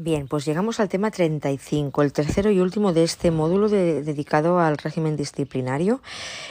Bien, pues llegamos al tema 35, el tercero y último de este módulo dedicado al régimen disciplinario.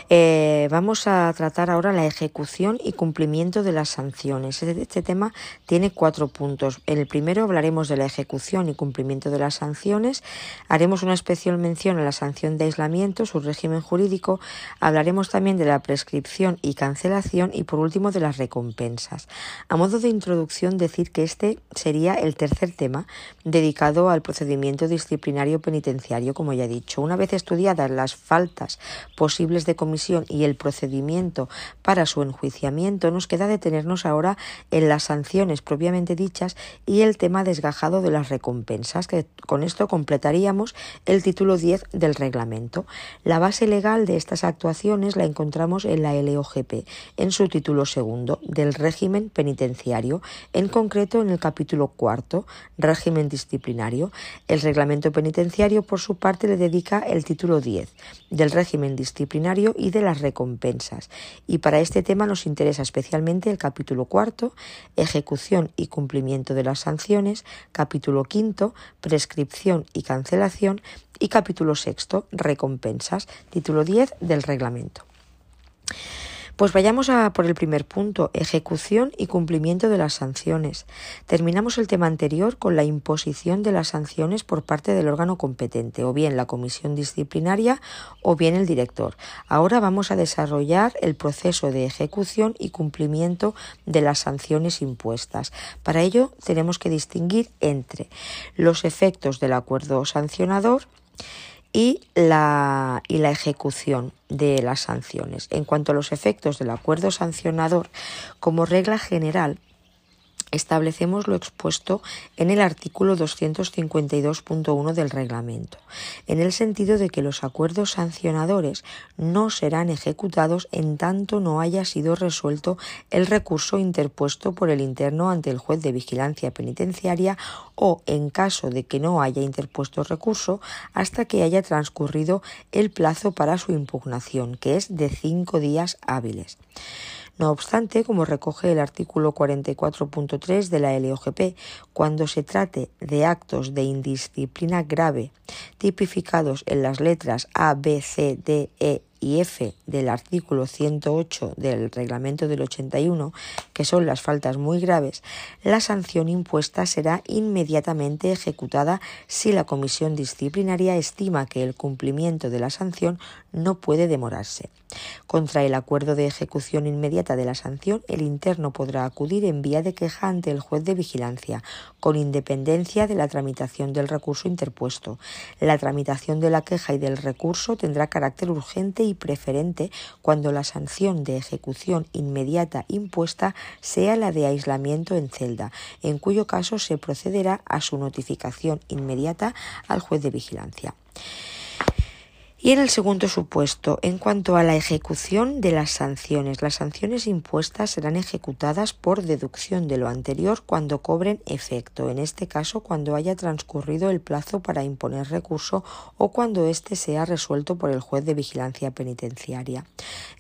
Eh, vamos a tratar ahora la ejecución y cumplimiento de las sanciones. Este, este, tema tiene cuatro puntos. En el primero hablaremos de la ejecución y cumplimiento de las sanciones. Haremos una especial mención a la sanción de aislamiento, su régimen jurídico. Hablaremos también de la prescripción y cancelación y por último de las recompensas. A modo de introducción decir que este sería el tercer tema dedicado al procedimiento disciplinario penitenciario, como ya he dicho. Una vez estudiadas las faltas posibles de comisión y el procedimiento para su enjuiciamiento, nos queda detenernos ahora en las sanciones propiamente dichas y el tema desgajado de las recompensas, que con esto completaríamos el título 10 del reglamento. La base legal de estas actuaciones la encontramos en la LOGP, en su título segundo, del régimen penitenciario, en concreto en el capítulo cuarto, régimen disciplinario. El reglamento penitenciario, por su parte, le dedica el título 10 del régimen disciplinario y de las recompensas. Y para este tema nos interesa especialmente el capítulo cuarto, ejecución y cumplimiento de las sanciones, capítulo quinto, prescripción y cancelación, y capítulo sexto, recompensas, título 10 del reglamento. Pues vayamos a por el primer punto, ejecución y cumplimiento de las sanciones. Terminamos el tema anterior con la imposición de las sanciones por parte del órgano competente, o bien la comisión disciplinaria o bien el director. Ahora vamos a desarrollar el proceso de ejecución y cumplimiento de las sanciones impuestas. Para ello tenemos que distinguir entre los efectos del acuerdo sancionador, y la, y la ejecución de las sanciones. En cuanto a los efectos del acuerdo sancionador, como regla general, establecemos lo expuesto en el artículo 252.1 del reglamento, en el sentido de que los acuerdos sancionadores no serán ejecutados en tanto no haya sido resuelto el recurso interpuesto por el interno ante el juez de vigilancia penitenciaria o, en caso de que no haya interpuesto recurso, hasta que haya transcurrido el plazo para su impugnación, que es de cinco días hábiles. No obstante, como recoge el artículo 44.3 de la LOGP, cuando se trate de actos de indisciplina grave tipificados en las letras A, B, C, D, E y F del artículo 108 del reglamento del 81, que son las faltas muy graves, la sanción impuesta será inmediatamente ejecutada si la comisión disciplinaria estima que el cumplimiento de la sanción no puede demorarse. Contra el acuerdo de ejecución inmediata de la sanción, el interno podrá acudir en vía de queja ante el juez de vigilancia, con independencia de la tramitación del recurso interpuesto. La tramitación de la queja y del recurso tendrá carácter urgente y preferente cuando la sanción de ejecución inmediata impuesta sea la de aislamiento en celda, en cuyo caso se procederá a su notificación inmediata al juez de vigilancia. Y en el segundo supuesto, en cuanto a la ejecución de las sanciones, las sanciones impuestas serán ejecutadas por deducción de lo anterior cuando cobren efecto, en este caso cuando haya transcurrido el plazo para imponer recurso o cuando éste sea resuelto por el juez de vigilancia penitenciaria.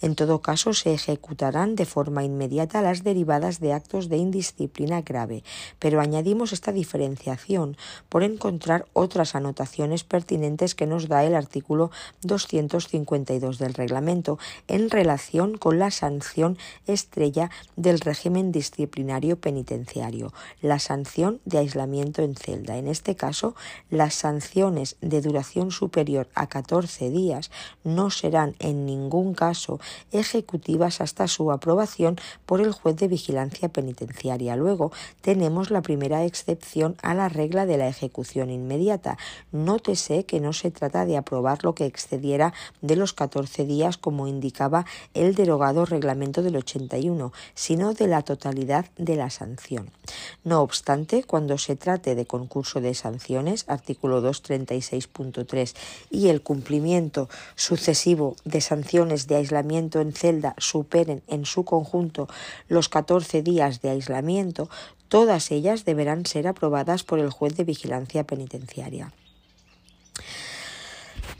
En todo caso, se ejecutarán de forma inmediata las derivadas de actos de indisciplina grave, pero añadimos esta diferenciación por encontrar otras anotaciones pertinentes que nos da el artículo 252 del reglamento en relación con la sanción estrella del régimen disciplinario penitenciario, la sanción de aislamiento en celda. En este caso, las sanciones de duración superior a 14 días no serán en ningún caso ejecutivas hasta su aprobación por el juez de vigilancia penitenciaria. Luego tenemos la primera excepción a la regla de la ejecución inmediata. Nótese que no se trata de aprobar lo que excediera de los 14 días como indicaba el derogado reglamento del 81, sino de la totalidad de la sanción. No obstante, cuando se trate de concurso de sanciones, artículo 236.3, y el cumplimiento sucesivo de sanciones de aislamiento en celda superen en su conjunto los 14 días de aislamiento, todas ellas deberán ser aprobadas por el juez de vigilancia penitenciaria.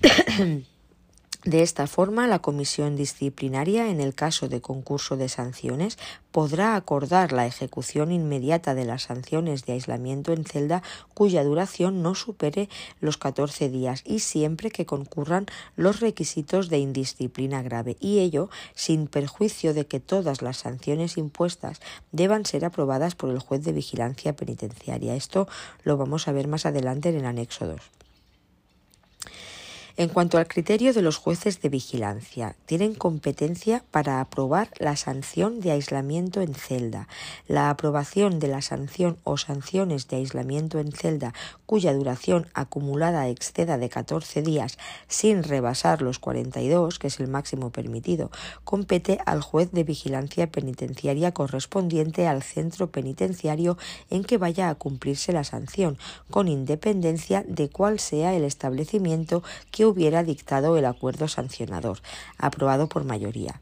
De esta forma, la comisión disciplinaria, en el caso de concurso de sanciones, podrá acordar la ejecución inmediata de las sanciones de aislamiento en celda cuya duración no supere los 14 días y siempre que concurran los requisitos de indisciplina grave, y ello sin perjuicio de que todas las sanciones impuestas deban ser aprobadas por el juez de vigilancia penitenciaria. Esto lo vamos a ver más adelante en el anexo 2. En cuanto al criterio de los jueces de vigilancia, tienen competencia para aprobar la sanción de aislamiento en celda. La aprobación de la sanción o sanciones de aislamiento en celda cuya duración acumulada exceda de 14 días sin rebasar los 42, que es el máximo permitido, compete al juez de vigilancia penitenciaria correspondiente al centro penitenciario en que vaya a cumplirse la sanción, con independencia de cuál sea el establecimiento que hubiera dictado el acuerdo sancionador, aprobado por mayoría.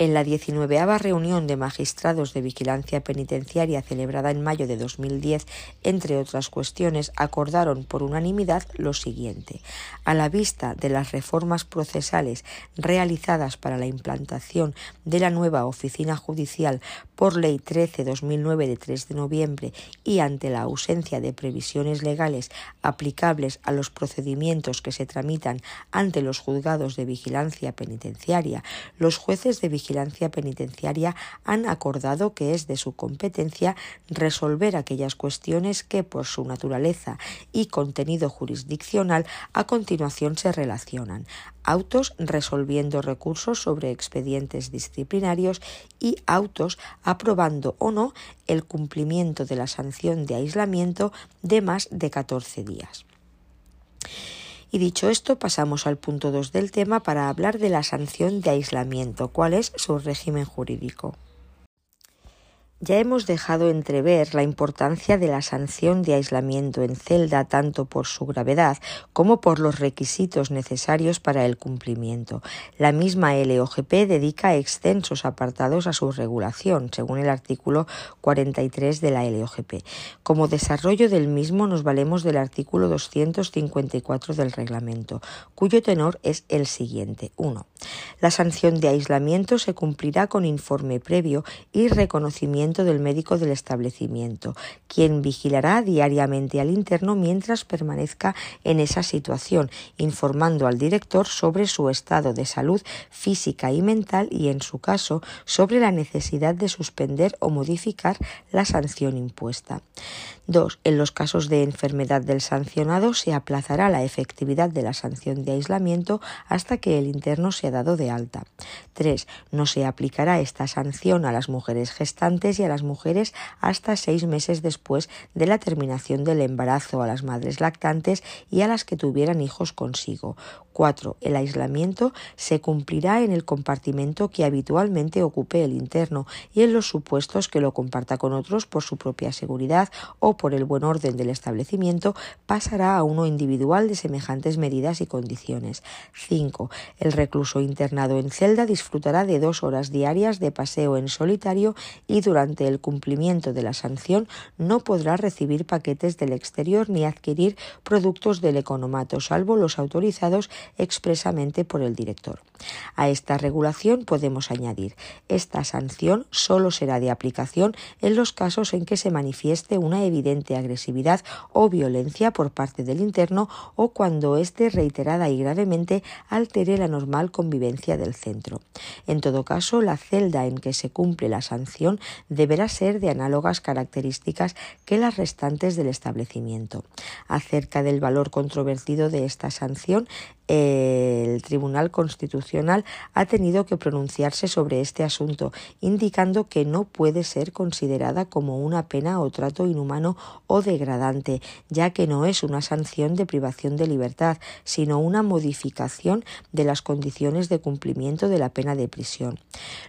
En la 19 reunión de magistrados de vigilancia penitenciaria celebrada en mayo de 2010, entre otras cuestiones, acordaron por unanimidad lo siguiente. A la vista de las reformas procesales realizadas para la implantación de la nueva oficina judicial por Ley 13-2009 de 3 de noviembre y ante la ausencia de previsiones legales aplicables a los procedimientos que se tramitan ante los juzgados de vigilancia penitenciaria, los jueces de vigilancia penitenciaria han acordado que es de su competencia resolver aquellas cuestiones que por su naturaleza y contenido jurisdiccional a continuación se relacionan autos resolviendo recursos sobre expedientes disciplinarios y autos aprobando o no el cumplimiento de la sanción de aislamiento de más de 14 días. Y dicho esto, pasamos al punto 2 del tema para hablar de la sanción de aislamiento, cuál es su régimen jurídico. Ya hemos dejado entrever la importancia de la sanción de aislamiento en celda tanto por su gravedad como por los requisitos necesarios para el cumplimiento. La misma LOGP dedica extensos apartados a su regulación, según el artículo 43 de la LOGP. Como desarrollo del mismo nos valemos del artículo 254 del reglamento, cuyo tenor es el siguiente. 1. La sanción de aislamiento se cumplirá con informe previo y reconocimiento del médico del establecimiento, quien vigilará diariamente al interno mientras permanezca en esa situación, informando al director sobre su estado de salud física y mental y, en su caso, sobre la necesidad de suspender o modificar la sanción impuesta. 2. En los casos de enfermedad del sancionado se aplazará la efectividad de la sanción de aislamiento hasta que el interno sea dado de alta. 3. No se aplicará esta sanción a las mujeres gestantes y a las mujeres hasta seis meses después de la terminación del embarazo, a las madres lactantes y a las que tuvieran hijos consigo. 4. El aislamiento se cumplirá en el compartimento que habitualmente ocupe el interno y en los supuestos que lo comparta con otros por su propia seguridad o por el buen orden del establecimiento pasará a uno individual de semejantes medidas y condiciones. 5. El recluso internado en celda disfrutará de dos horas diarias de paseo en solitario y durante el cumplimiento de la sanción no podrá recibir paquetes del exterior ni adquirir productos del economato, salvo los autorizados expresamente por el director. A esta regulación podemos añadir esta sanción solo será de aplicación en los casos en que se manifieste una evidente agresividad o violencia por parte del interno o cuando éste reiterada y gravemente altere la normal convivencia del centro. En todo caso, la celda en que se cumple la sanción deberá ser de análogas características que las restantes del establecimiento. Acerca del valor controvertido de esta sanción, el Tribunal Constitucional ha tenido que pronunciarse sobre este asunto, indicando que no puede ser considerada como una pena o trato inhumano o degradante, ya que no es una sanción de privación de libertad, sino una modificación de las condiciones de cumplimiento de la pena de prisión.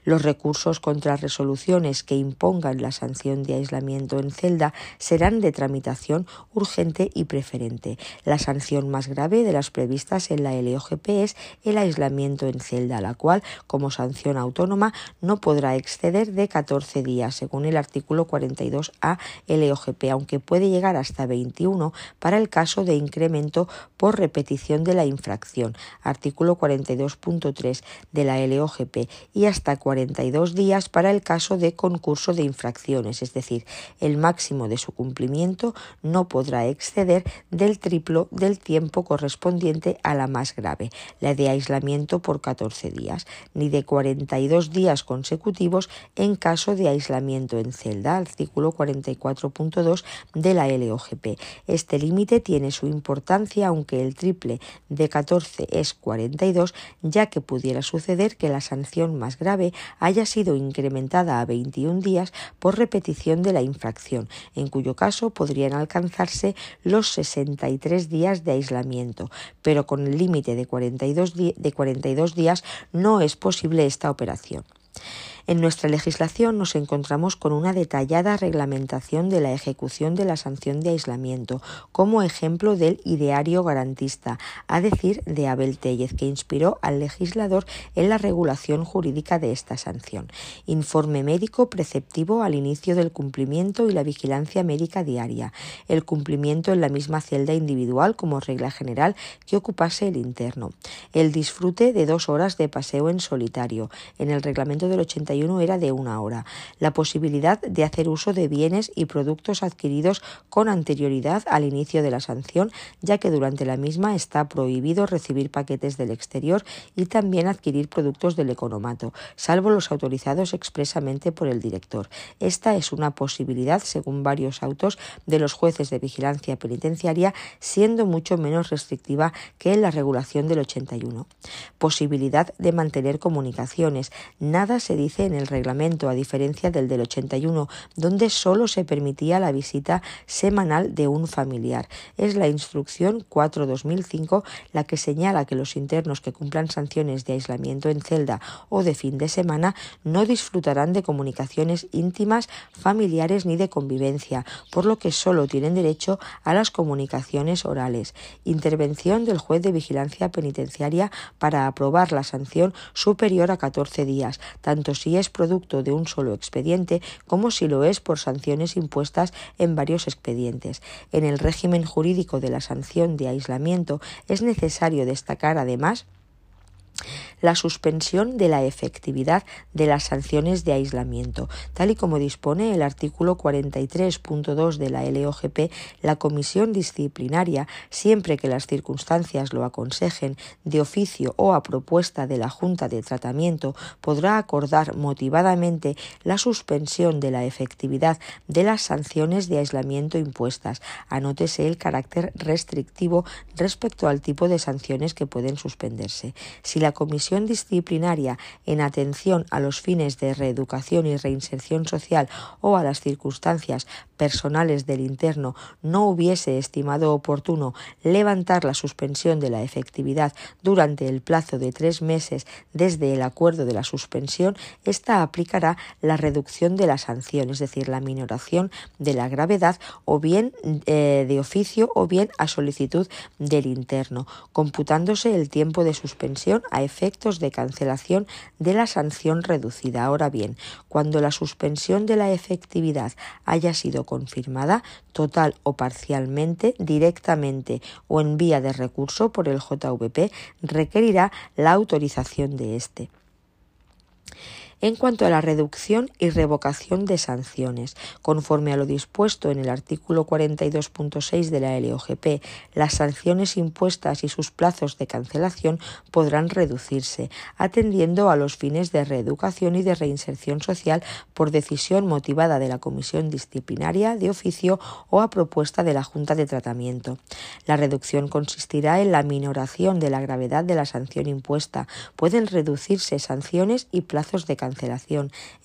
Los recursos contra resoluciones que impongan la sanción de aislamiento en celda serán de tramitación urgente y preferente. La sanción más grave de las previstas en la LOGP es el aislamiento en celda, la cual, como sanción autónoma, no podrá exceder de 14 días, según el artículo 42A LOGP, aunque puede llegar hasta 21 para el caso de incremento por repetición de la infracción, artículo 42.3 de la LOGP, y hasta 42 días para el caso de concurso de infracciones, es decir, el máximo de su cumplimiento no podrá exceder del triplo del tiempo correspondiente a la más grave, la de aislamiento por 14 días, ni de 42 días consecutivos en caso de aislamiento en celda, artículo 44.2 de la LOGP. Este límite tiene su importancia aunque el triple de 14 es 42, ya que pudiera suceder que la sanción más grave haya sido incrementada a 21 días por repetición de la infracción, en cuyo caso podrían alcanzarse los 63 días de aislamiento, pero con el límite de 42, de 42 días no es posible esta operación. En nuestra legislación nos encontramos con una detallada reglamentación de la ejecución de la sanción de aislamiento, como ejemplo del ideario garantista, a decir de Abel Tellez, que inspiró al legislador en la regulación jurídica de esta sanción. Informe médico preceptivo al inicio del cumplimiento y la vigilancia médica diaria. El cumplimiento en la misma celda individual como regla general que ocupase el interno. El disfrute de dos horas de paseo en solitario. En el reglamento del 80 era de una hora. La posibilidad de hacer uso de bienes y productos adquiridos con anterioridad al inicio de la sanción, ya que durante la misma está prohibido recibir paquetes del exterior y también adquirir productos del economato, salvo los autorizados expresamente por el director. Esta es una posibilidad, según varios autos de los jueces de vigilancia penitenciaria, siendo mucho menos restrictiva que la regulación del 81. Posibilidad de mantener comunicaciones. Nada se dice en el reglamento, a diferencia del del 81, donde solo se permitía la visita semanal de un familiar. Es la instrucción 4-2005 la que señala que los internos que cumplan sanciones de aislamiento en celda o de fin de semana no disfrutarán de comunicaciones íntimas, familiares ni de convivencia, por lo que solo tienen derecho a las comunicaciones orales. Intervención del juez de vigilancia penitenciaria para aprobar la sanción superior a 14 días, tanto si es producto de un solo expediente como si lo es por sanciones impuestas en varios expedientes. En el régimen jurídico de la sanción de aislamiento es necesario destacar además la suspensión de la efectividad de las sanciones de aislamiento. Tal y como dispone el artículo 43.2 de la LOGP, la comisión disciplinaria, siempre que las circunstancias lo aconsejen, de oficio o a propuesta de la Junta de Tratamiento, podrá acordar motivadamente la suspensión de la efectividad de las sanciones de aislamiento impuestas. Anótese el carácter restrictivo respecto al tipo de sanciones que pueden suspenderse. Si la comisión disciplinaria en atención a los fines de reeducación y reinserción social o a las circunstancias personales del interno no hubiese estimado oportuno levantar la suspensión de la efectividad durante el plazo de tres meses desde el acuerdo de la suspensión, ésta aplicará la reducción de la sanción, es decir, la minoración de la gravedad o bien eh, de oficio o bien a solicitud del interno, computándose el tiempo de suspensión a efectos de cancelación de la sanción reducida. Ahora bien, cuando la suspensión de la efectividad haya sido confirmada total o parcialmente, directamente o en vía de recurso por el JVP, requerirá la autorización de éste. En cuanto a la reducción y revocación de sanciones, conforme a lo dispuesto en el artículo 42.6 de la LOGP, las sanciones impuestas y sus plazos de cancelación podrán reducirse, atendiendo a los fines de reeducación y de reinserción social por decisión motivada de la Comisión Disciplinaria de oficio o a propuesta de la Junta de Tratamiento. La reducción consistirá en la minoración de la gravedad de la sanción impuesta. Pueden reducirse sanciones y plazos de cancelación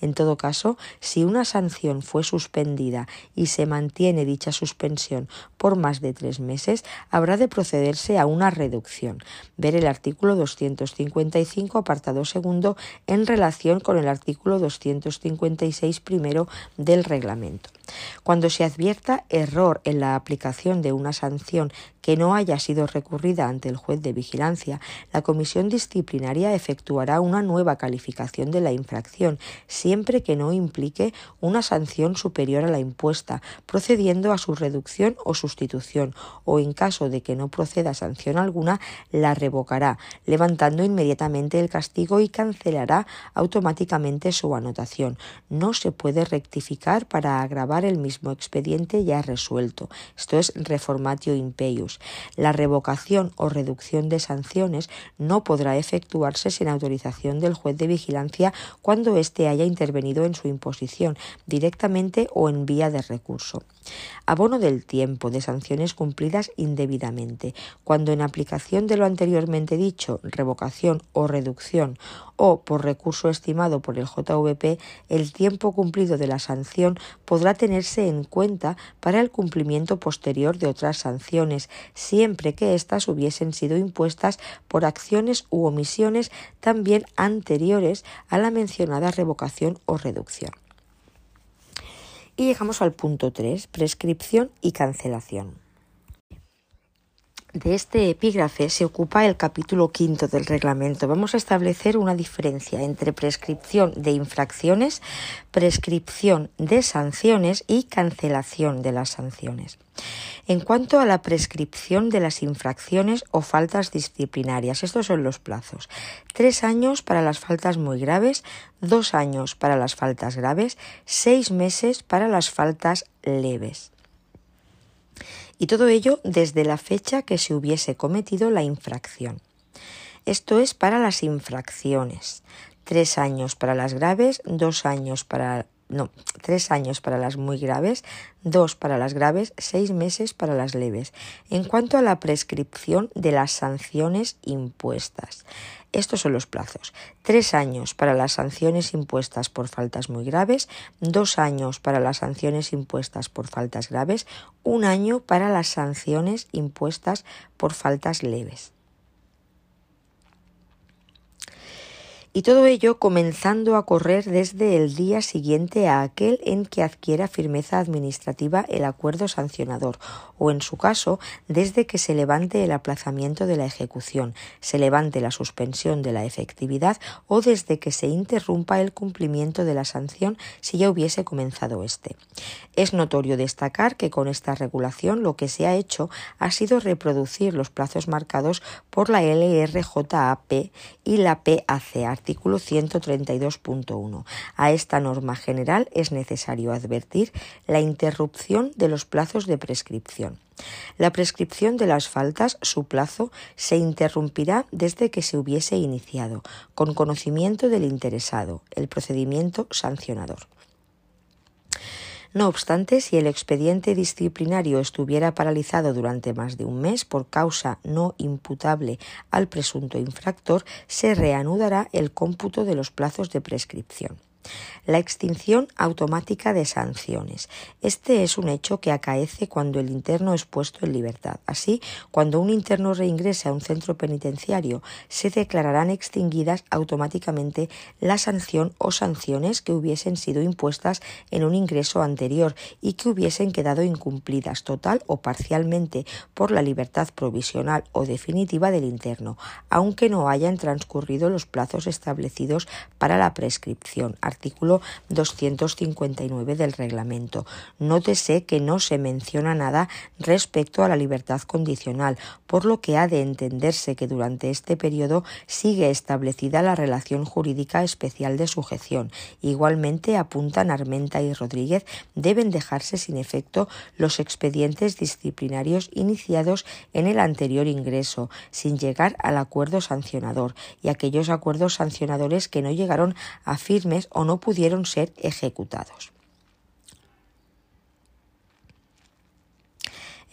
En todo caso, si una sanción fue suspendida y se mantiene dicha suspensión por más de tres meses, habrá de procederse a una reducción. Ver el artículo 255, apartado segundo, en relación con el artículo 256 primero del reglamento. Cuando se advierta error en la aplicación de una sanción que no haya sido recurrida ante el juez de vigilancia, la comisión disciplinaria efectuará una nueva calificación de la infracción, siempre que no implique una sanción superior a la impuesta, procediendo a su reducción o sustitución, o en caso de que no proceda sanción alguna, la revocará, levantando inmediatamente el castigo y cancelará automáticamente su anotación. No se puede rectificar para agravar el mismo expediente ya resuelto. Esto es reformatio impeius. La revocación o reducción de sanciones no podrá efectuarse sin autorización del juez de vigilancia cuando éste haya intervenido en su imposición, directamente o en vía de recurso. Abono del tiempo de sanciones cumplidas indebidamente. Cuando en aplicación de lo anteriormente dicho, revocación o reducción o por recurso estimado por el JVP, el tiempo cumplido de la sanción podrá tenerse en cuenta para el cumplimiento posterior de otras sanciones, siempre que éstas hubiesen sido impuestas por acciones u omisiones también anteriores a la mencionada revocación o reducción. Y llegamos al punto 3, prescripción y cancelación. De este epígrafe se ocupa el capítulo quinto del reglamento. Vamos a establecer una diferencia entre prescripción de infracciones, prescripción de sanciones y cancelación de las sanciones. En cuanto a la prescripción de las infracciones o faltas disciplinarias, estos son los plazos. Tres años para las faltas muy graves, dos años para las faltas graves, seis meses para las faltas leves. Y todo ello desde la fecha que se hubiese cometido la infracción. Esto es para las infracciones. Tres años para las graves, dos años para no, tres años para las muy graves, dos para las graves, seis meses para las leves. En cuanto a la prescripción de las sanciones impuestas, estos son los plazos. Tres años para las sanciones impuestas por faltas muy graves, dos años para las sanciones impuestas por faltas graves, un año para las sanciones impuestas por faltas leves. Y todo ello comenzando a correr desde el día siguiente a aquel en que adquiera firmeza administrativa el acuerdo sancionador, o en su caso, desde que se levante el aplazamiento de la ejecución, se levante la suspensión de la efectividad o desde que se interrumpa el cumplimiento de la sanción si ya hubiese comenzado éste. Es notorio destacar que con esta regulación lo que se ha hecho ha sido reproducir los plazos marcados por la LRJAP y la PAC artículo 132.1. A esta norma general es necesario advertir la interrupción de los plazos de prescripción. La prescripción de las faltas, su plazo, se interrumpirá desde que se hubiese iniciado, con conocimiento del interesado, el procedimiento sancionador. No obstante, si el expediente disciplinario estuviera paralizado durante más de un mes por causa no imputable al presunto infractor, se reanudará el cómputo de los plazos de prescripción. La extinción automática de sanciones. Este es un hecho que acaece cuando el interno es puesto en libertad. Así, cuando un interno reingrese a un centro penitenciario, se declararán extinguidas automáticamente la sanción o sanciones que hubiesen sido impuestas en un ingreso anterior y que hubiesen quedado incumplidas total o parcialmente por la libertad provisional o definitiva del interno, aunque no hayan transcurrido los plazos establecidos para la prescripción artículo 259 del reglamento. Nótese que no se menciona nada respecto a la libertad condicional, por lo que ha de entenderse que durante este periodo sigue establecida la relación jurídica especial de sujeción. Igualmente apuntan Armenta y Rodríguez deben dejarse sin efecto los expedientes disciplinarios iniciados en el anterior ingreso, sin llegar al acuerdo sancionador, y aquellos acuerdos sancionadores que no llegaron a firmes o no pudieron ser ejecutados.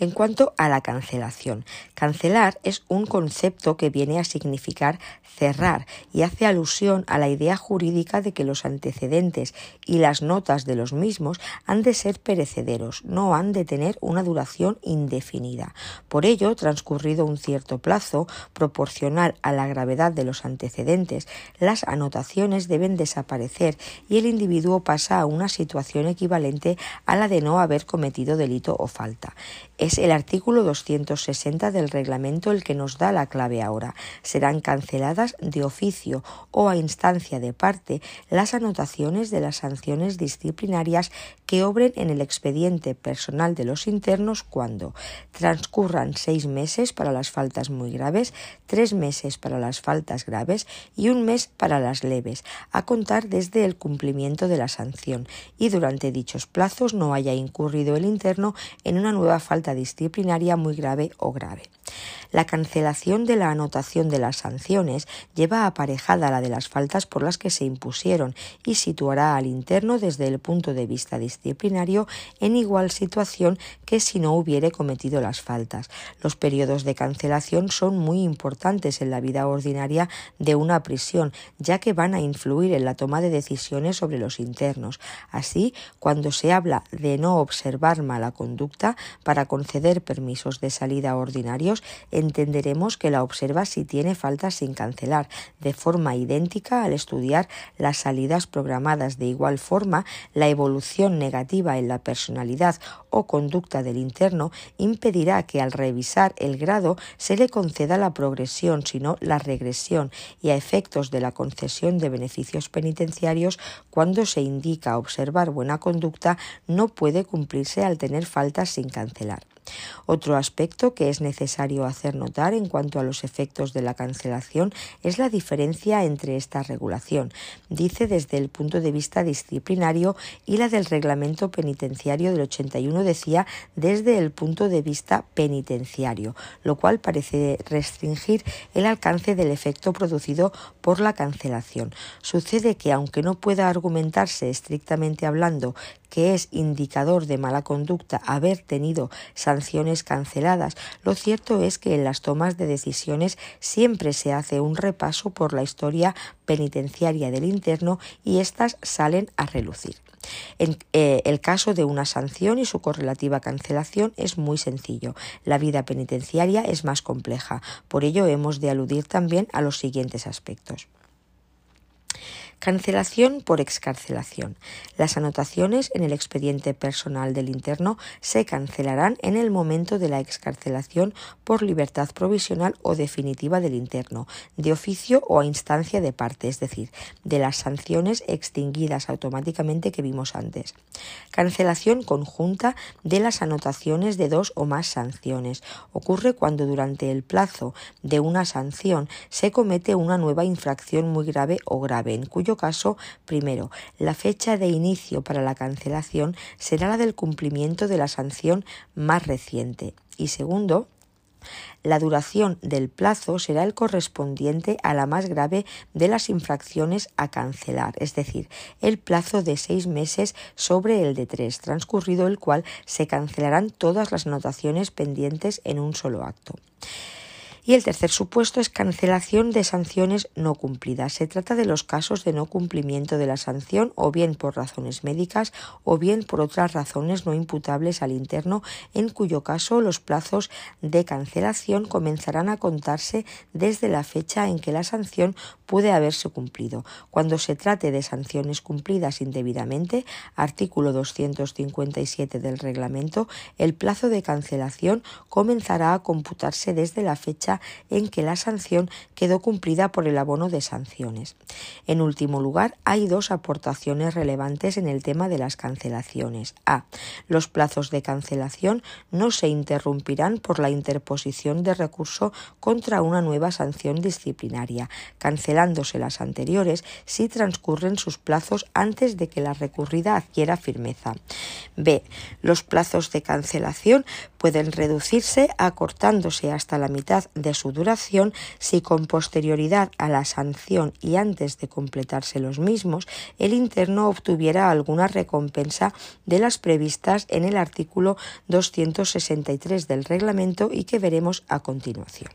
En cuanto a la cancelación, cancelar es un concepto que viene a significar cerrar y hace alusión a la idea jurídica de que los antecedentes y las notas de los mismos han de ser perecederos, no han de tener una duración indefinida. Por ello, transcurrido un cierto plazo proporcional a la gravedad de los antecedentes, las anotaciones deben desaparecer y el individuo pasa a una situación equivalente a la de no haber cometido delito o falta. Es el artículo 260 del reglamento el que nos da la clave ahora. Serán canceladas de oficio o a instancia de parte las anotaciones de las sanciones disciplinarias que obren en el expediente personal de los internos cuando transcurran seis meses para las faltas muy graves, tres meses para las faltas graves y un mes para las leves, a contar desde el cumplimiento de la sanción y durante dichos plazos no haya incurrido el interno en una nueva falta disciplinaria muy grave o grave. La cancelación de la anotación de las sanciones lleva aparejada la de las faltas por las que se impusieron y situará al interno desde el punto de vista disciplinario en igual situación que si no hubiere cometido las faltas. Los periodos de cancelación son muy importantes en la vida ordinaria de una prisión, ya que van a influir en la toma de decisiones sobre los internos. Así, cuando se habla de no observar mala conducta para conceder permisos de salida ordinarios, entenderemos que la observa si tiene faltas sin cancelar, de forma idéntica al estudiar las salidas programadas. De igual forma, la evolución negativa en la personalidad o conducta del interno impedirá que al revisar el grado se le conceda la progresión, sino la regresión, y a efectos de la concesión de beneficios penitenciarios, cuando se indica observar buena conducta, no puede cumplirse al tener faltas sin cancelar. Otro aspecto que es necesario hacer notar en cuanto a los efectos de la cancelación es la diferencia entre esta regulación, dice desde el punto de vista disciplinario y la del reglamento penitenciario del 81 decía desde el punto de vista penitenciario, lo cual parece restringir el alcance del efecto producido por la cancelación. Sucede que aunque no pueda argumentarse estrictamente hablando que es indicador de mala conducta haber tenido sanciones canceladas, lo cierto es que en las tomas de decisiones siempre se hace un repaso por la historia penitenciaria del interno y éstas salen a relucir. En eh, el caso de una sanción y su correlativa cancelación es muy sencillo. La vida penitenciaria es más compleja. Por ello hemos de aludir también a los siguientes aspectos. Cancelación por excarcelación. Las anotaciones en el expediente personal del interno se cancelarán en el momento de la excarcelación por libertad provisional o definitiva del interno, de oficio o a instancia de parte, es decir, de las sanciones extinguidas automáticamente que vimos antes. Cancelación conjunta de las anotaciones de dos o más sanciones. Ocurre cuando durante el plazo de una sanción se comete una nueva infracción muy grave o grave, en cuyo caso, primero, la fecha de inicio para la cancelación será la del cumplimiento de la sanción más reciente. Y segundo, la duración del plazo será el correspondiente a la más grave de las infracciones a cancelar, es decir, el plazo de seis meses sobre el de tres, transcurrido el cual se cancelarán todas las anotaciones pendientes en un solo acto. Y el tercer supuesto es cancelación de sanciones no cumplidas. Se trata de los casos de no cumplimiento de la sanción o bien por razones médicas o bien por otras razones no imputables al interno, en cuyo caso los plazos de cancelación comenzarán a contarse desde la fecha en que la sanción puede haberse cumplido. Cuando se trate de sanciones cumplidas indebidamente, artículo 257 del reglamento, el plazo de cancelación comenzará a computarse desde la fecha en que la sanción quedó cumplida por el abono de sanciones. En último lugar, hay dos aportaciones relevantes en el tema de las cancelaciones. A. Los plazos de cancelación no se interrumpirán por la interposición de recurso contra una nueva sanción disciplinaria, cancelándose las anteriores si transcurren sus plazos antes de que la recurrida adquiera firmeza. B. Los plazos de cancelación pueden reducirse acortándose hasta la mitad de su duración si con posterioridad a la sanción y antes de completarse los mismos el interno obtuviera alguna recompensa de las previstas en el artículo 263 del reglamento y que veremos a continuación.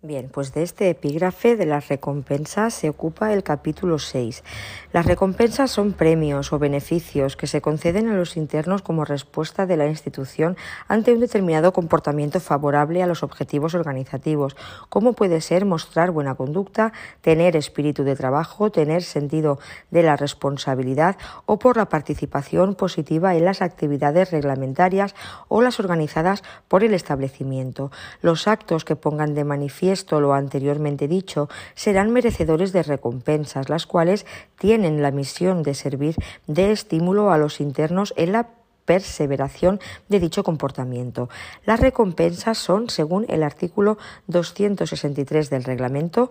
Bien, pues de este epígrafe de las recompensas se ocupa el capítulo 6. Las recompensas son premios o beneficios que se conceden a los internos como respuesta de la institución ante un determinado comportamiento favorable a los objetivos organizativos, como puede ser mostrar buena conducta, tener espíritu de trabajo, tener sentido de la responsabilidad o por la participación positiva en las actividades reglamentarias o las organizadas por el establecimiento. Los actos que pongan de manifiesto esto lo anteriormente dicho, serán merecedores de recompensas, las cuales tienen la misión de servir de estímulo a los internos en la perseveración de dicho comportamiento. Las recompensas son, según el artículo 263 del reglamento,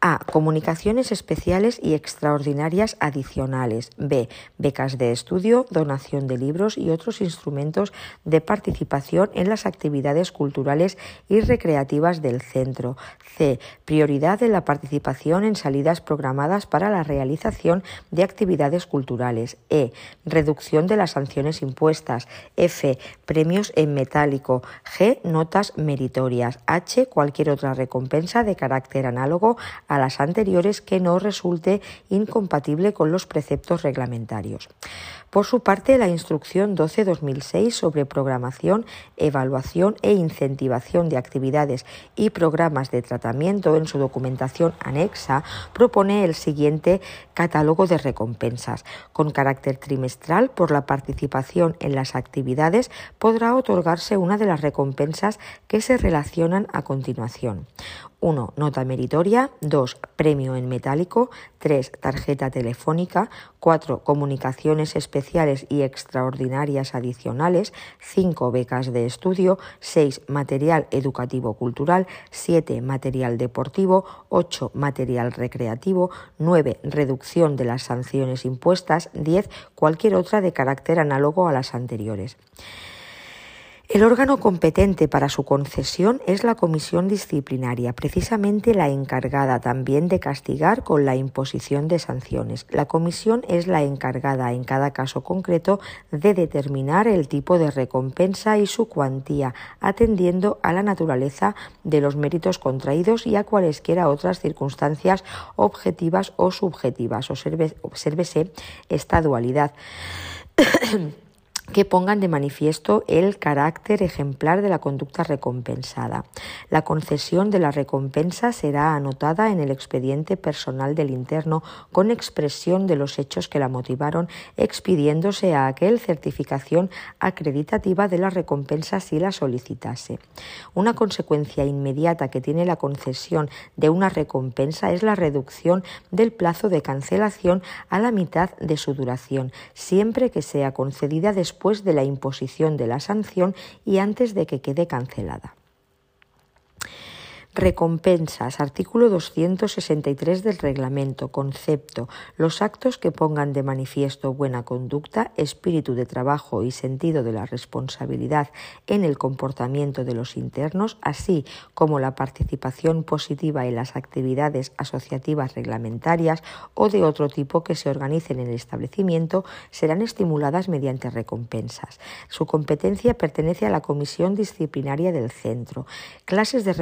a. Comunicaciones especiales y extraordinarias adicionales. B. Becas de estudio, donación de libros y otros instrumentos de participación en las actividades culturales y recreativas del centro. C. Prioridad en la participación en salidas programadas para la realización de actividades culturales. E. Reducción de las sanciones impuestas. F. Premios en metálico. G. Notas meritorias. H. Cualquier otra recompensa de carácter análogo a las anteriores que no resulte incompatible con los preceptos reglamentarios. Por su parte, la Instrucción 12-2006 sobre programación, evaluación e incentivación de actividades y programas de tratamiento en su documentación anexa propone el siguiente catálogo de recompensas. Con carácter trimestral por la participación en las actividades podrá otorgarse una de las recompensas que se relacionan a continuación. 1. Nota meritoria. 2. Premio en metálico. 3. Tarjeta telefónica. 4. Comunicaciones especiales y extraordinarias adicionales. 5. Becas de estudio. 6. Material educativo cultural. 7. Material deportivo. 8. Material recreativo. 9. Reducción de las sanciones impuestas. 10. Cualquier otra de carácter análogo a las anteriores. El órgano competente para su concesión es la comisión disciplinaria, precisamente la encargada también de castigar con la imposición de sanciones. La comisión es la encargada en cada caso concreto de determinar el tipo de recompensa y su cuantía, atendiendo a la naturaleza de los méritos contraídos y a cualesquiera otras circunstancias objetivas o subjetivas. Obsérvese esta dualidad. que pongan de manifiesto el carácter ejemplar de la conducta recompensada. La concesión de la recompensa será anotada en el expediente personal del interno con expresión de los hechos que la motivaron, expidiéndose a aquel certificación acreditativa de la recompensa si la solicitase. Una consecuencia inmediata que tiene la concesión de una recompensa es la reducción del plazo de cancelación a la mitad de su duración, siempre que sea concedida después después de la imposición de la sanción y antes de que quede cancelada. Recompensas. Artículo 263 del reglamento. Concepto. Los actos que pongan de manifiesto buena conducta, espíritu de trabajo y sentido de la responsabilidad en el comportamiento de los internos, así como la participación positiva en las actividades asociativas reglamentarias o de otro tipo que se organicen en el establecimiento, serán estimuladas mediante recompensas. Su competencia pertenece a la Comisión Disciplinaria del Centro. Clases de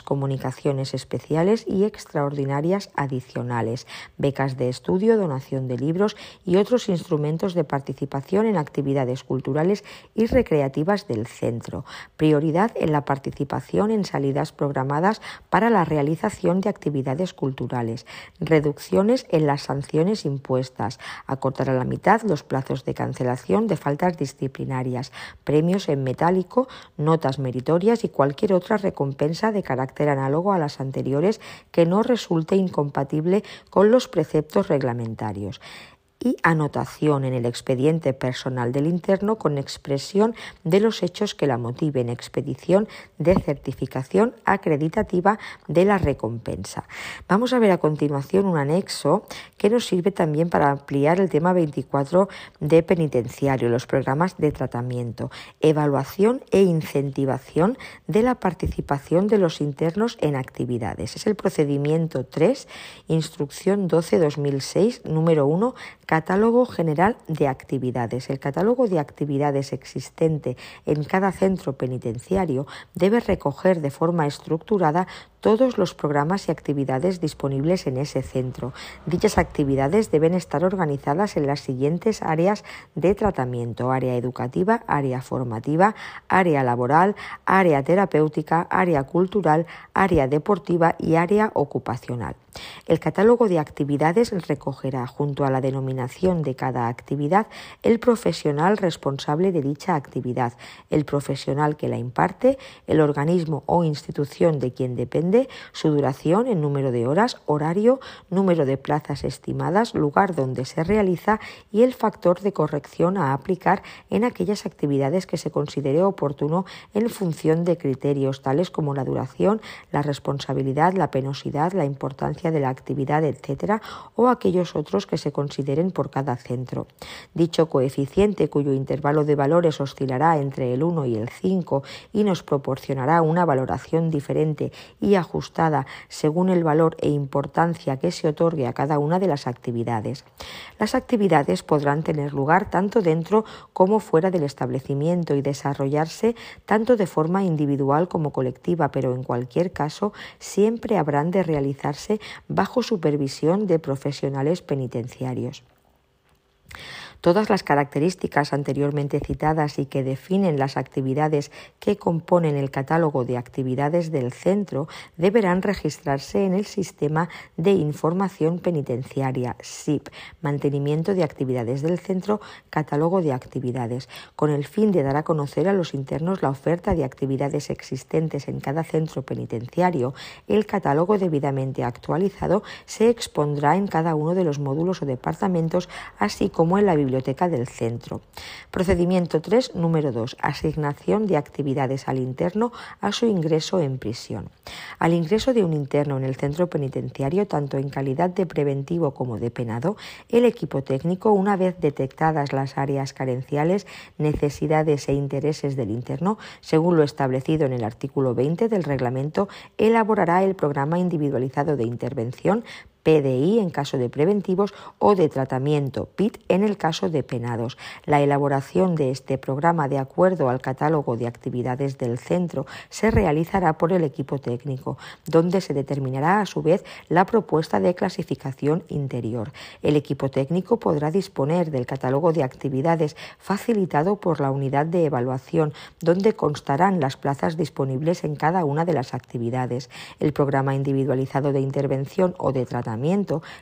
comunicaciones especiales y extraordinarias adicionales, becas de estudio, donación de libros y otros instrumentos de participación en actividades culturales y recreativas del centro. Prioridad en la participación en salidas programadas para la realización de actividades culturales. Reducciones en las sanciones impuestas. Acortar a la mitad los plazos de cancelación de faltas disciplinarias. Premios en metálico, notas meritorias y cualquier otra recompensa de carácter carácter análogo a las anteriores que no resulte incompatible con los preceptos reglamentarios y anotación en el expediente personal del interno con expresión de los hechos que la motiven, expedición de certificación acreditativa de la recompensa. Vamos a ver a continuación un anexo que nos sirve también para ampliar el tema 24 de penitenciario, los programas de tratamiento, evaluación e incentivación de la participación de los internos en actividades. Es el procedimiento 3, instrucción 12-2006, número 1, catálogo general de actividades. El catálogo de actividades existente en cada centro penitenciario debe recoger de forma estructurada todos los programas y actividades disponibles en ese centro. Dichas actividades deben estar organizadas en las siguientes áreas de tratamiento, área educativa, área formativa, área laboral, área terapéutica, área cultural, área deportiva y área ocupacional. El catálogo de actividades recogerá, junto a la denominación de cada actividad, el profesional responsable de dicha actividad, el profesional que la imparte, el organismo o institución de quien depende, su duración en número de horas, horario, número de plazas estimadas, lugar donde se realiza y el factor de corrección a aplicar en aquellas actividades que se considere oportuno en función de criterios tales como la duración, la responsabilidad, la penosidad, la importancia de la actividad, etcétera, o aquellos otros que se consideren por cada centro. Dicho coeficiente, cuyo intervalo de valores oscilará entre el 1 y el 5 y nos proporcionará una valoración diferente y ajustada según el valor e importancia que se otorgue a cada una de las actividades. Las actividades podrán tener lugar tanto dentro como fuera del establecimiento y desarrollarse tanto de forma individual como colectiva, pero en cualquier caso siempre habrán de realizarse bajo supervisión de profesionales penitenciarios. Todas las características anteriormente citadas y que definen las actividades que componen el catálogo de actividades del centro deberán registrarse en el Sistema de Información Penitenciaria, SIP, Mantenimiento de Actividades del Centro, Catálogo de Actividades, con el fin de dar a conocer a los internos la oferta de actividades existentes en cada centro penitenciario. El catálogo debidamente actualizado se expondrá en cada uno de los módulos o departamentos, así como en la biblioteca biblioteca del centro. Procedimiento 3, número 2. Asignación de actividades al interno a su ingreso en prisión. Al ingreso de un interno en el centro penitenciario, tanto en calidad de preventivo como de penado, el equipo técnico, una vez detectadas las áreas carenciales, necesidades e intereses del interno, según lo establecido en el artículo 20 del reglamento, elaborará el programa individualizado de intervención PDI en caso de preventivos o de tratamiento PIT en el caso de penados. La elaboración de este programa de acuerdo al catálogo de actividades del centro se realizará por el equipo técnico, donde se determinará a su vez la propuesta de clasificación interior. El equipo técnico podrá disponer del catálogo de actividades facilitado por la unidad de evaluación, donde constarán las plazas disponibles en cada una de las actividades. El programa individualizado de intervención o de tratamiento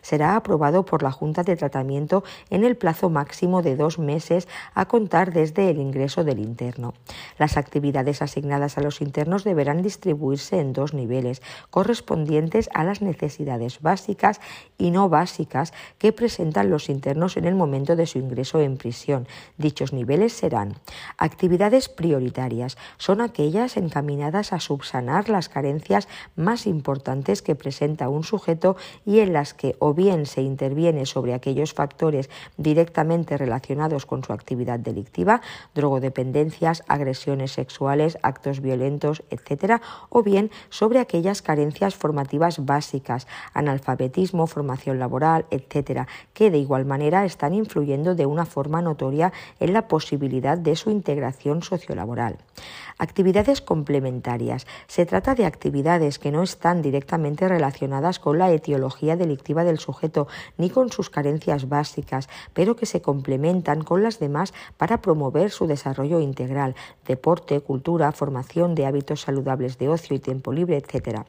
será aprobado por la Junta de Tratamiento en el plazo máximo de dos meses a contar desde el ingreso del interno. Las actividades asignadas a los internos deberán distribuirse en dos niveles, correspondientes a las necesidades básicas y no básicas que presentan los internos en el momento de su ingreso en prisión. Dichos niveles serán actividades prioritarias, son aquellas encaminadas a subsanar las carencias más importantes que presenta un sujeto y en las que o bien se interviene sobre aquellos factores directamente relacionados con su actividad delictiva, drogodependencias, agresiones sexuales, actos violentos, etc., o bien sobre aquellas carencias formativas básicas, analfabetismo, formación laboral, etc., que de igual manera están influyendo de una forma notoria en la posibilidad de su integración sociolaboral. Actividades complementarias. Se trata de actividades que no están directamente relacionadas con la etiología delictiva del sujeto ni con sus carencias básicas, pero que se complementan con las demás para promover su desarrollo integral, deporte, cultura, formación de hábitos saludables de ocio y tiempo libre, etc.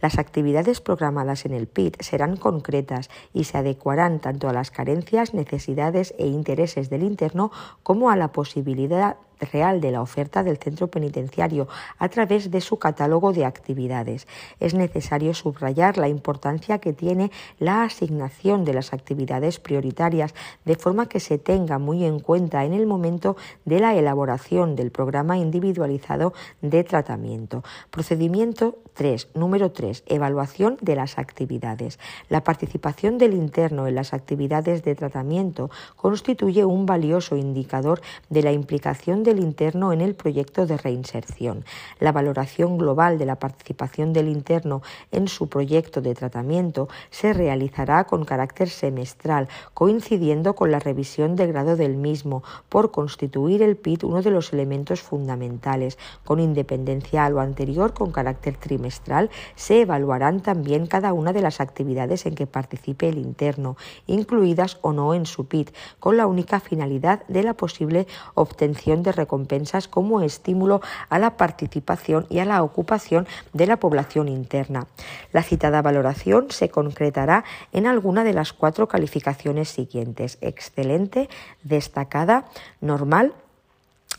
Las actividades programadas en el PIT serán concretas y se adecuarán tanto a las carencias, necesidades e intereses del interno como a la posibilidad real de la oferta del centro penitenciario a través de su catálogo de actividades. Es necesario subrayar la importancia que tiene la asignación de las actividades prioritarias, de forma que se tenga muy en cuenta en el momento de la elaboración del programa individualizado de tratamiento. Procedimiento 3. Número 3. Evaluación de las actividades. La participación del interno en las actividades de tratamiento constituye un valioso indicador de la implicación del interno en el proyecto de reinserción. La valoración global de la participación del interno en su proyecto de tratamiento se realizará con carácter semestral, coincidiendo con la revisión de grado del mismo, por constituir el PIT uno de los elementos fundamentales. Con independencia a lo anterior, con carácter trimestral, se evaluarán también cada una de las actividades en que participe el interno, incluidas o no en su PIT, con la única finalidad de la posible obtención de recompensas como estímulo a la participación y a la ocupación de la población interna. La citada valoración se concretará en alguna de las cuatro calificaciones siguientes: excelente, destacada, normal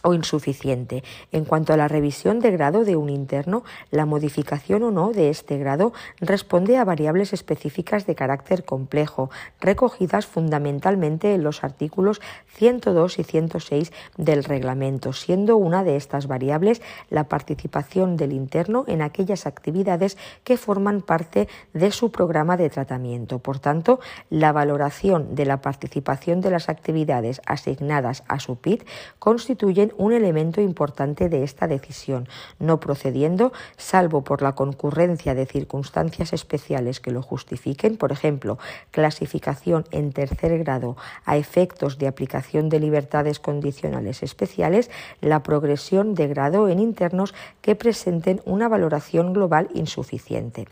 o insuficiente. En cuanto a la revisión de grado de un interno, la modificación o no de este grado responde a variables específicas de carácter complejo, recogidas fundamentalmente en los artículos 102 y 106 del reglamento, siendo una de estas variables la participación del interno en aquellas actividades que forman parte de su programa de tratamiento. Por tanto, la valoración de la participación de las actividades asignadas a su PIT constituye un elemento importante de esta decisión, no procediendo, salvo por la concurrencia de circunstancias especiales que lo justifiquen, por ejemplo, clasificación en tercer grado a efectos de aplicación de libertades condicionales especiales, la progresión de grado en internos que presenten una valoración global insuficiente.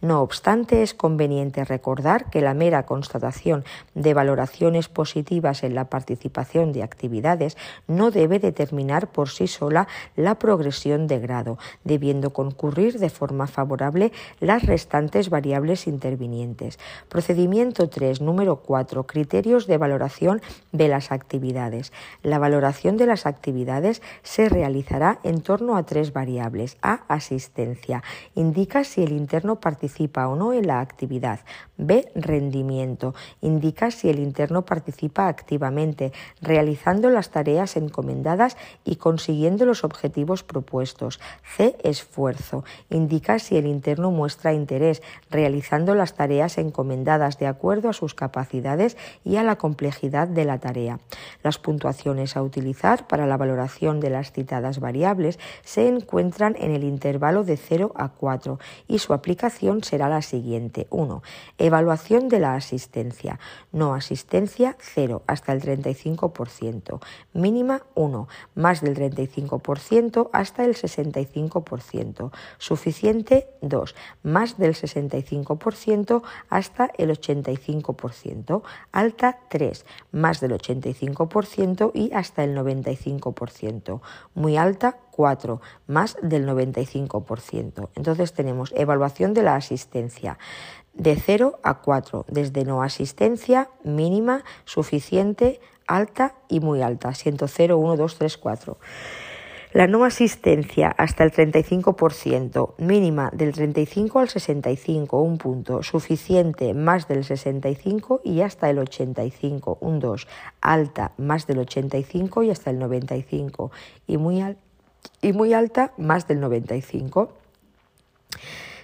No obstante, es conveniente recordar que la mera constatación de valoraciones positivas en la participación de actividades no debe determinar determinar por sí sola la progresión de grado, debiendo concurrir de forma favorable las restantes variables intervinientes. Procedimiento 3, número 4. Criterios de valoración de las actividades. La valoración de las actividades se realizará en torno a tres variables. A. Asistencia. Indica si el interno participa o no en la actividad. B. Rendimiento. Indica si el interno participa activamente, realizando las tareas encomendadas y consiguiendo los objetivos propuestos. C. Esfuerzo. Indica si el interno muestra interés realizando las tareas encomendadas de acuerdo a sus capacidades y a la complejidad de la tarea. Las puntuaciones a utilizar para la valoración de las citadas variables se encuentran en el intervalo de 0 a 4 y su aplicación será la siguiente. 1. Evaluación de la asistencia. No asistencia 0 hasta el 35%. Mínima 1 más del 35% hasta el 65%. Suficiente 2, más del 65% hasta el 85%. Alta 3, más del 85% y hasta el 95%. Muy alta 4, más del 95%. Entonces tenemos evaluación de la asistencia de 0 a 4, desde no asistencia mínima, suficiente, alta y muy alta, siento 0, 1, 2, 3, 4. La no asistencia hasta el 35%, mínima del 35 al 65, un punto, suficiente más del 65 y hasta el 85, un 2, alta más del 85 y hasta el 95 y muy, y muy alta más del 95.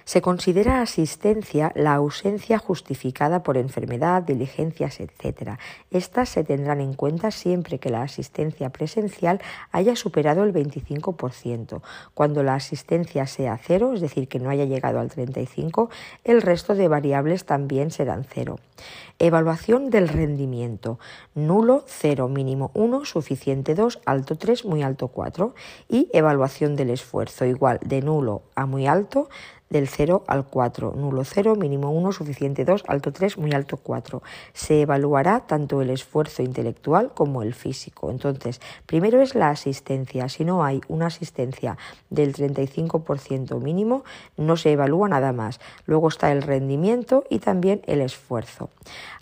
Se considera asistencia la ausencia justificada por enfermedad, diligencias, etc. Estas se tendrán en cuenta siempre que la asistencia presencial haya superado el 25%. Cuando la asistencia sea cero, es decir, que no haya llegado al 35%, el resto de variables también serán cero. Evaluación del rendimiento. Nulo 0, mínimo 1, suficiente 2, alto 3, muy alto 4. Y evaluación del esfuerzo igual de nulo a muy alto del 0 al 4, nulo 0, mínimo 1, suficiente 2, alto 3, muy alto 4. Se evaluará tanto el esfuerzo intelectual como el físico. Entonces, primero es la asistencia. Si no hay una asistencia del 35% mínimo, no se evalúa nada más. Luego está el rendimiento y también el esfuerzo.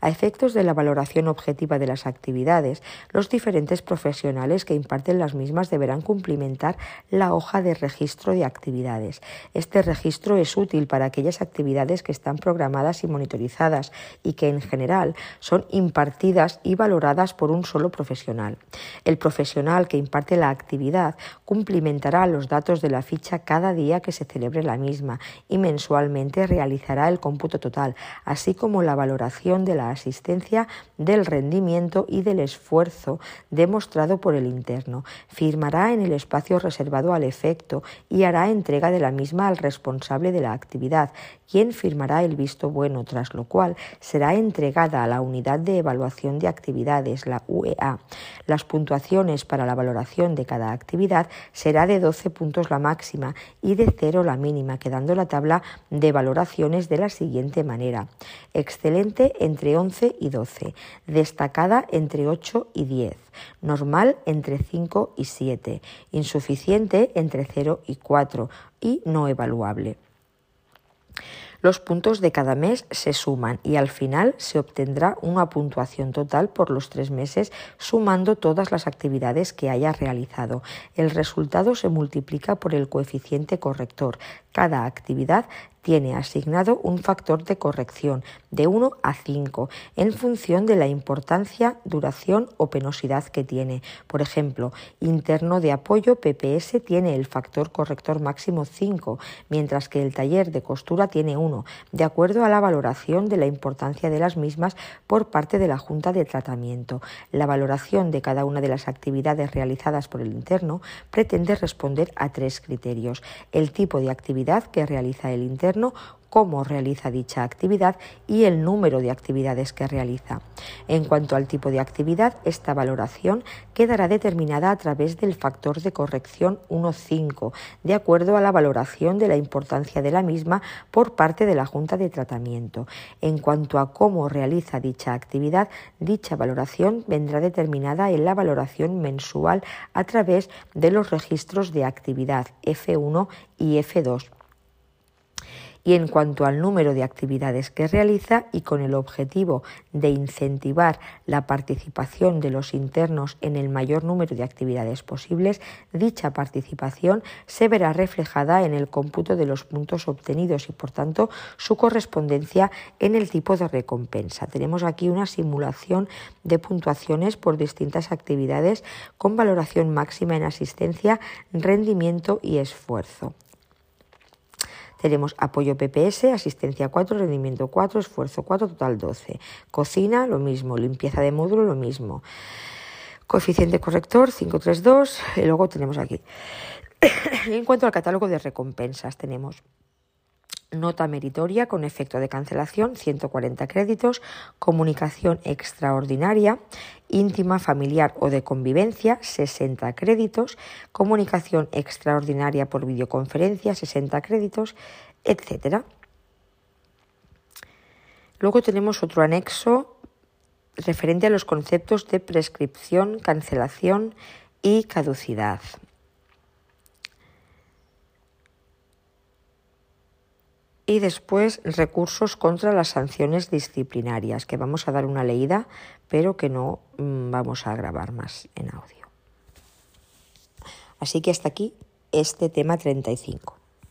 A efectos de la valoración objetiva de las actividades, los diferentes profesionales que imparten las mismas deberán cumplimentar la hoja de registro de actividades. Este registro es útil para aquellas actividades que están programadas y monitorizadas y que en general son impartidas y valoradas por un solo profesional. El profesional que imparte la actividad cumplimentará los datos de la ficha cada día que se celebre la misma y mensualmente realizará el cómputo total, así como la valoración de la asistencia, del rendimiento y del esfuerzo demostrado por el interno. Firmará en el espacio reservado al efecto y hará entrega de la misma al responsable de la actividad, quien firmará el visto bueno, tras lo cual será entregada a la unidad de evaluación de actividades, la UEA. Las puntuaciones para la valoración de cada actividad será de 12 puntos la máxima y de 0 la mínima, quedando la tabla de valoraciones de la siguiente manera. Excelente entre 11 y 12, destacada entre 8 y 10, normal entre 5 y 7, insuficiente entre 0 y 4 y no evaluable. Los puntos de cada mes se suman y al final se obtendrá una puntuación total por los tres meses sumando todas las actividades que haya realizado. El resultado se multiplica por el coeficiente corrector. Cada actividad tiene asignado un factor de corrección de 1 a 5 en función de la importancia, duración o penosidad que tiene. Por ejemplo, interno de apoyo PPS tiene el factor corrector máximo 5, mientras que el taller de costura tiene 1, de acuerdo a la valoración de la importancia de las mismas por parte de la Junta de Tratamiento. La valoración de cada una de las actividades realizadas por el interno pretende responder a tres criterios. El tipo de actividad que realiza el interno, cómo realiza dicha actividad y el número de actividades que realiza. En cuanto al tipo de actividad, esta valoración quedará determinada a través del factor de corrección 1.5, de acuerdo a la valoración de la importancia de la misma por parte de la Junta de Tratamiento. En cuanto a cómo realiza dicha actividad, dicha valoración vendrá determinada en la valoración mensual a través de los registros de actividad F1 y F2 y en cuanto al número de actividades que realiza y con el objetivo de incentivar la participación de los internos en el mayor número de actividades posibles, dicha participación se verá reflejada en el cómputo de los puntos obtenidos y por tanto su correspondencia en el tipo de recompensa. Tenemos aquí una simulación de puntuaciones por distintas actividades con valoración máxima en asistencia, rendimiento y esfuerzo. Tenemos apoyo PPS, asistencia 4, rendimiento 4, esfuerzo 4, total 12. Cocina, lo mismo. Limpieza de módulo, lo mismo. Coeficiente corrector, 532. Y luego tenemos aquí. en cuanto al catálogo de recompensas, tenemos nota meritoria con efecto de cancelación, 140 créditos, comunicación extraordinaria, íntima, familiar o de convivencia, 60 créditos, comunicación extraordinaria por videoconferencia, 60 créditos, etc. Luego tenemos otro anexo referente a los conceptos de prescripción, cancelación y caducidad. y después recursos contra las sanciones disciplinarias, que vamos a dar una leída, pero que no mm, vamos a grabar más en audio. Así que hasta aquí este tema 35.